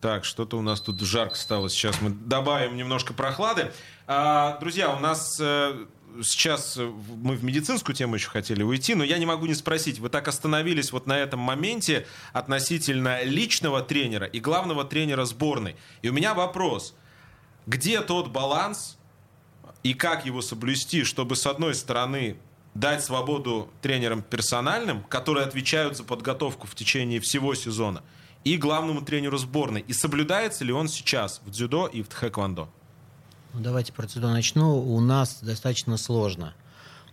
Так, что-то у нас тут жарко стало. Сейчас мы добавим немножко прохлады. А, друзья, у нас э, сейчас мы в медицинскую тему еще хотели уйти, но я не могу не спросить. Вы так остановились вот на этом моменте относительно личного тренера и главного тренера сборной. И у меня вопрос. Где тот баланс и как его соблюсти, чтобы с одной стороны дать свободу тренерам персональным, которые отвечают за подготовку в течение всего сезона, и главному тренеру сборной. И соблюдается ли он сейчас в дзюдо и в тхэквондо? Ну, давайте про дзюдо начну. У нас достаточно сложно.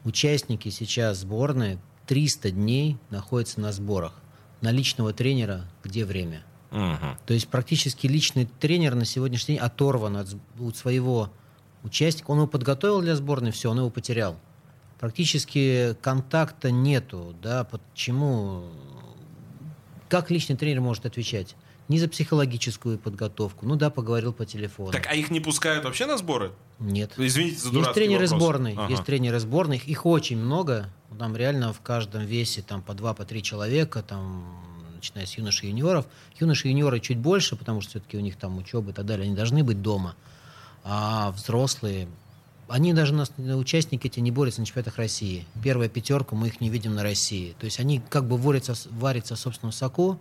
Участники сейчас сборной 300 дней находятся на сборах. На личного тренера где время? Угу. То есть практически личный тренер на сегодняшний день оторван от, от своего участника. Он его подготовил для сборной, все, он его потерял. Практически контакта нету. Да, почему? Как личный тренер может отвечать? ни за психологическую подготовку. Ну да, поговорил по телефону. Так, а их не пускают вообще на сборы? Нет. Извините за Есть тренеры вопрос. сборной, ага. есть тренеры сборных, их очень много. Там реально в каждом весе там по два, по три человека, там начиная с юношей и юниоров. Юноши и юниоры чуть больше, потому что все-таки у них там учеба и так далее, они должны быть дома. А взрослые, они даже нас, участники эти не борются на чемпионатах России. Первая пятерка, мы их не видим на России. То есть они как бы варятся, варятся в собственном соку,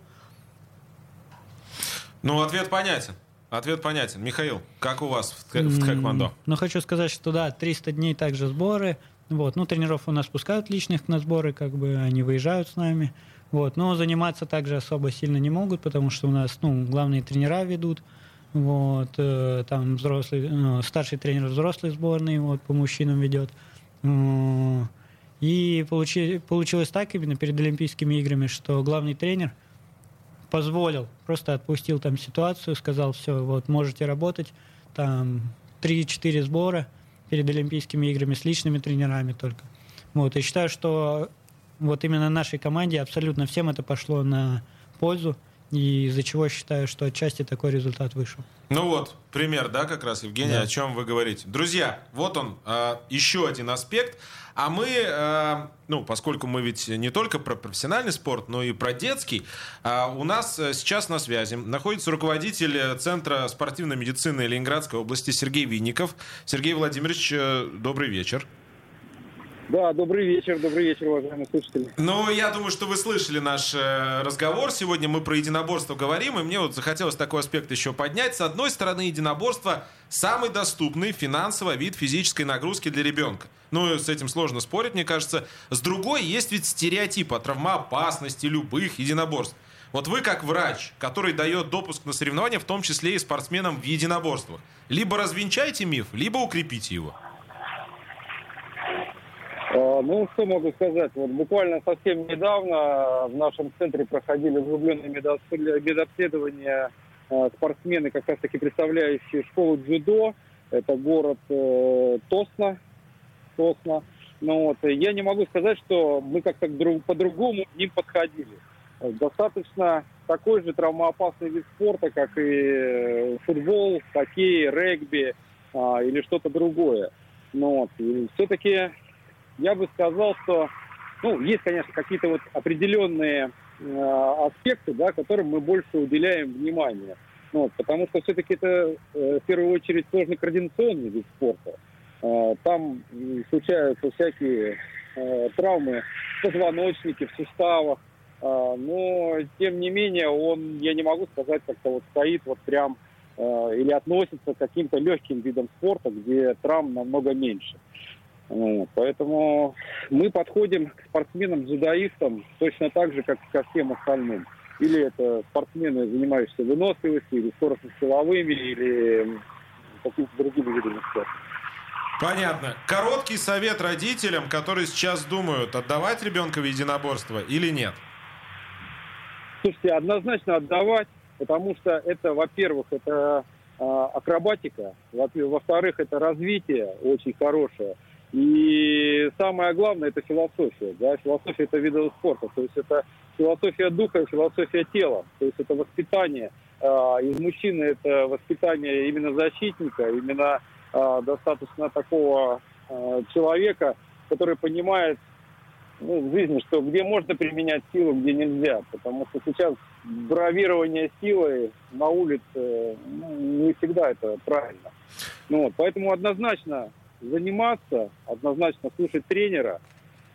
ну, ответ понятен. Ответ понятен. Михаил, как у вас в, в Тхэквондо? Ну, хочу сказать, что да, 300 дней также сборы. Вот. Ну, тренеров у нас пускают личных на сборы, как бы они выезжают с нами. Вот. Но заниматься также особо сильно не могут, потому что у нас ну, главные тренера ведут. Вот, э, там взрослый, э, старший тренер взрослой сборной вот, по мужчинам ведет. Э, и получи, получилось так именно перед Олимпийскими играми, что главный тренер – позволил, просто отпустил там ситуацию, сказал, все, вот можете работать, там 3-4 сбора перед Олимпийскими играми с личными тренерами только. Вот, и считаю, что вот именно нашей команде абсолютно всем это пошло на пользу, и из-за чего считаю, что отчасти такой результат вышел. Ну вот, пример, да, как раз, Евгений, да. о чем вы говорите. Друзья, вот он, э, еще один аспект. А мы, э, ну, поскольку мы ведь не только про профессиональный спорт, но и про детский, э, у нас сейчас на связи находится руководитель Центра спортивной медицины Ленинградской области Сергей Винников. Сергей Владимирович, э, добрый вечер. Да, добрый вечер, добрый вечер, уважаемые слушатели. Ну, я думаю, что вы слышали наш э, разговор. Сегодня мы про единоборство говорим, и мне вот захотелось такой аспект еще поднять. С одной стороны, единоборство – самый доступный финансово вид физической нагрузки для ребенка. Ну, с этим сложно спорить, мне кажется. С другой, есть ведь стереотип о травмоопасности любых единоборств. Вот вы как врач, который дает допуск на соревнования, в том числе и спортсменам в единоборствах, либо развенчайте миф, либо укрепите его. А, ну, что могу сказать? Вот буквально совсем недавно в нашем центре проходили углубленные медобследования а, спортсмены, как раз таки представляющие школу дзюдо. Это город э, Тосна. Тосна. Ну, вот, я не могу сказать, что мы как-то по-другому к ним подходили. Достаточно такой же травмоопасный вид спорта, как и э, футбол, хоккей, регби а, или что-то другое. Ну, вот. Все-таки я бы сказал, что ну, есть, конечно, какие-то вот определенные э, аспекты, да, которым мы больше уделяем внимание. Ну, вот, потому что все-таки это э, в первую очередь сложный координационный вид спорта. Э, там случаются всякие э, травмы в позвоночнике, в суставах. Э, но, тем не менее, он, я не могу сказать, как-то вот стоит вот прям э, или относится к каким-то легким видам спорта, где травм намного меньше. Вот, поэтому мы подходим к спортсменам-дзюдоистам точно так же, как и ко всем остальным. Или это спортсмены, занимающиеся выносливостью, или скоростно-силовыми, или какими-то другими видами спорта. Понятно. Короткий совет родителям, которые сейчас думают, отдавать ребенка в единоборство или нет? Слушайте, однозначно отдавать, потому что это, во-первых, это э, акробатика, во-вторых, это развитие очень хорошее. И самое главное, это философия. Да? Философия – это видовый спорта. То есть это философия духа, философия тела. То есть это воспитание. А, из мужчины это воспитание именно защитника, именно а, достаточно такого а, человека, который понимает ну, в жизни, что где можно применять силу, где нельзя. Потому что сейчас бравирование силой на улице ну, не всегда это правильно. Ну, вот, поэтому однозначно заниматься, однозначно слушать тренера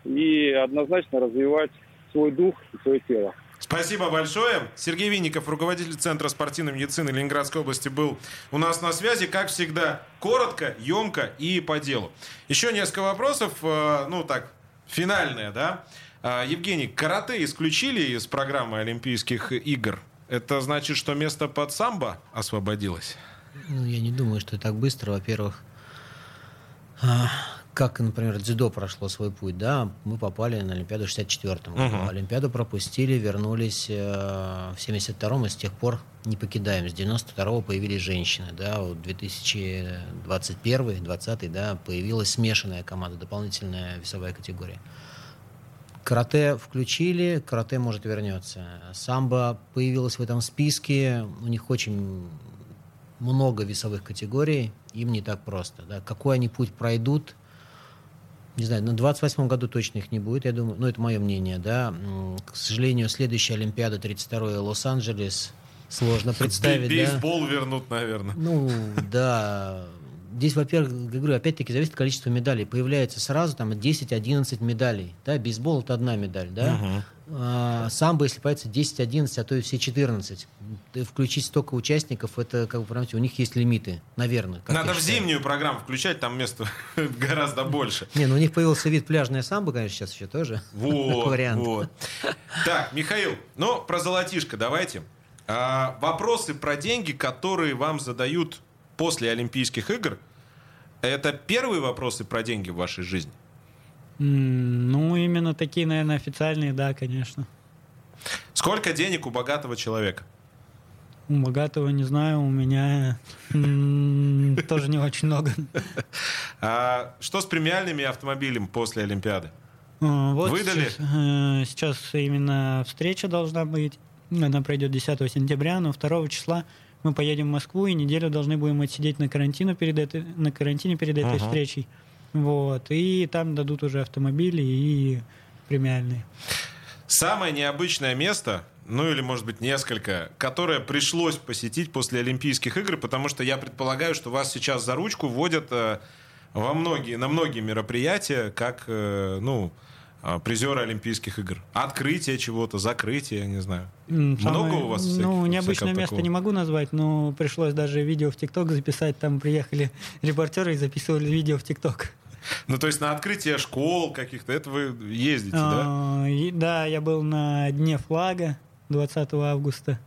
и однозначно развивать свой дух и свое тело. Спасибо большое. Сергей Винников, руководитель Центра спортивной медицины Ленинградской области, был у нас на связи. Как всегда, коротко, емко и по делу. Еще несколько вопросов, э, ну так, финальные, да? Э, Евгений, карате исключили из программы Олимпийских игр. Это значит, что место под самбо освободилось? Ну, я не думаю, что так быстро. Во-первых, как, например, дзюдо прошло свой путь, да, мы попали на Олимпиаду в 64-м году. Uh-huh. Олимпиаду пропустили, вернулись э, в 72-м, и с тех пор не покидаем. С 92-го появились женщины, да, вот 2021 20 да, появилась смешанная команда, дополнительная весовая категория. Карате включили, карате может вернется. Самбо появилась в этом списке, у них очень много весовых категорий, им не так просто. Да. Какой они путь пройдут, не знаю, на 28 году точно их не будет, я думаю, ну, это мое мнение, да. К сожалению, следующая Олимпиада, 32-й Лос-Анджелес, сложно представить, Бейсбол да. вернут, наверное. Ну, да. Здесь, во-первых, говорю, опять-таки зависит от количества медалей. Появляется сразу там 10-11 медалей. Да, бейсбол это одна медаль, да. Uh-huh. А, самбо, если появится 10-11, а то и все 14. Включить столько участников, это, как бы, понимаете, у них есть лимиты, наверное. Надо в зимнюю программу включать, там места гораздо больше. Не, ну у них появился вид пляжная самбо, конечно, сейчас еще тоже. Вот, вот. Так, Михаил, ну, про золотишко давайте. А, вопросы про деньги, которые вам задают после Олимпийских игр, это первые вопросы про деньги в вашей жизни? Ну, именно такие, наверное, официальные, да, конечно. Сколько денег у богатого человека? У богатого не знаю, у меня тоже не очень много. А что с премиальными автомобилями после Олимпиады? А, вот Выдали? Сейчас, э, сейчас именно встреча должна быть. Она пройдет 10 сентября, но 2 числа мы поедем в Москву и неделю должны будем отсидеть на карантине перед этой, на карантине перед этой uh-huh. встречей. Вот. И там дадут уже автомобили и премиальные. Самое необычное место, ну или, может быть, несколько, которое пришлось посетить после Олимпийских игр, потому что я предполагаю, что вас сейчас за ручку вводят э, во многие, на многие мероприятия, как, э, ну, призеры Олимпийских игр. Открытие чего-то, закрытие, я не знаю. Самое, Много у вас всяких, Ну, необычное место такого? не могу назвать, но пришлось даже видео в ТикТок записать. Там приехали репортеры и записывали видео в ТикТок. Ну, то есть на открытие школ каких-то, это вы ездите, а, да? И, да, я был на Дне флага 20 августа.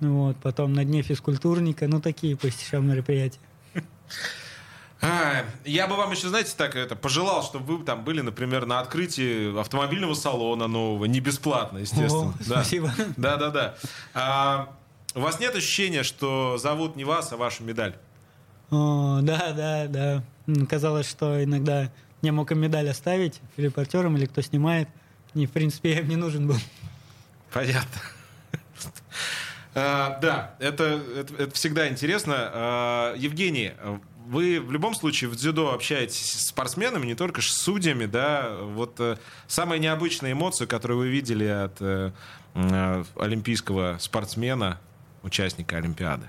Вот, потом на Дне физкультурника. Ну, такие посещал мероприятия. А, я бы вам еще, знаете, так это пожелал, чтобы вы там были, например, на открытии автомобильного салона нового, не бесплатно, естественно. О, да. Спасибо. Да, да, да. А, у вас нет ощущения, что зовут не вас, а вашу медаль? О, да, да, да. Казалось, что иногда я мог им медаль оставить репортерам или кто снимает. И, в принципе, я им не нужен был. Понятно. А, да, это, это, это всегда интересно. А, Евгений, вы в любом случае в дзюдо общаетесь с спортсменами, не только с судьями, да. Вот э, самая необычная эмоция, которую вы видели от э, э, олимпийского спортсмена, участника Олимпиады?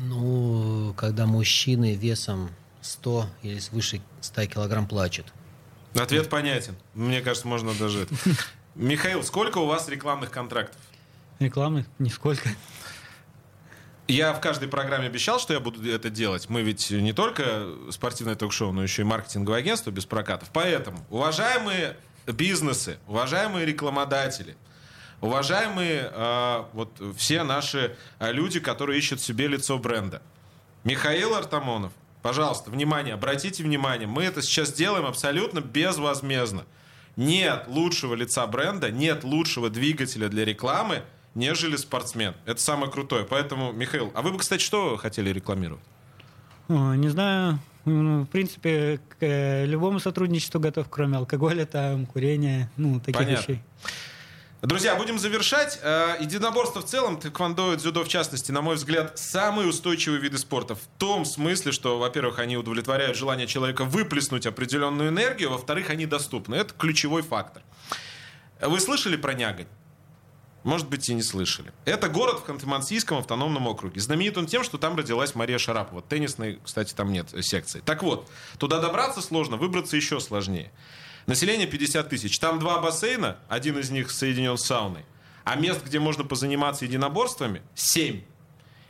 Ну, когда мужчины весом 100 или свыше 100 килограмм плачут. Ответ понятен. Мне кажется, можно даже... Михаил, сколько у вас рекламных контрактов? Рекламы? Нисколько. Я в каждой программе обещал, что я буду это делать. Мы ведь не только спортивное ток-шоу, но еще и маркетинговое агентство без прокатов. Поэтому, уважаемые бизнесы, уважаемые рекламодатели, уважаемые э, вот все наши э, люди, которые ищут себе лицо бренда. Михаил Артамонов, пожалуйста, внимание, обратите внимание, мы это сейчас делаем абсолютно безвозмездно. Нет лучшего лица бренда, нет лучшего двигателя для рекламы, нежели спортсмен. Это самое крутое. Поэтому, Михаил, а вы бы, кстати, что хотели рекламировать? Не знаю. Ну, В принципе, к э, любому сотрудничеству готов, кроме алкоголя, там, курения, ну, таких Понятно. вещей. Друзья, будем завершать. Э, Единоборство в целом, тэквондо и дзюдо в частности, на мой взгляд, самые устойчивые виды спорта. В том смысле, что, во-первых, они удовлетворяют желание человека выплеснуть определенную энергию, во-вторых, они доступны. Это ключевой фактор. Вы слышали про Нягань? Может быть, и не слышали. Это город в Ханты-Мансийском автономном округе. Знаменит он тем, что там родилась Мария Шарапова. Теннисной, кстати, там нет секции. Так вот, туда добраться сложно, выбраться еще сложнее. Население 50 тысяч. Там два бассейна, один из них соединен с сауной. А мест, где можно позаниматься единоборствами, 7.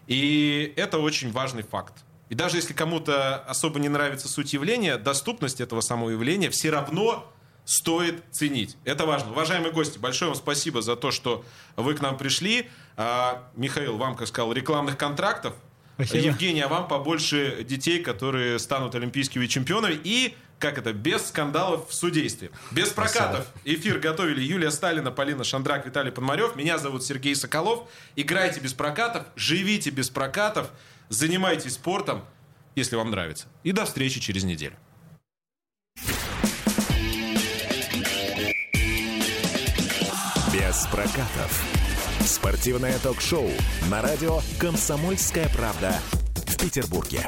И это очень важный факт. И даже если кому-то особо не нравится суть явления, доступность этого самого явления все равно стоит ценить. Это важно. Уважаемые гости, большое вам спасибо за то, что вы к нам пришли. А, Михаил, вам, как сказал, рекламных контрактов. Спасибо. Евгений, а вам побольше детей, которые станут олимпийскими чемпионами. И, как это, без скандалов в судействе. Без прокатов. Эфир готовили Юлия Сталина, Полина Шандрак, Виталий Пономарев. Меня зовут Сергей Соколов. Играйте без прокатов, живите без прокатов, занимайтесь спортом, если вам нравится. И до встречи через неделю. Без прокатов. Спортивное ток-шоу на радио «Комсомольская правда» в Петербурге.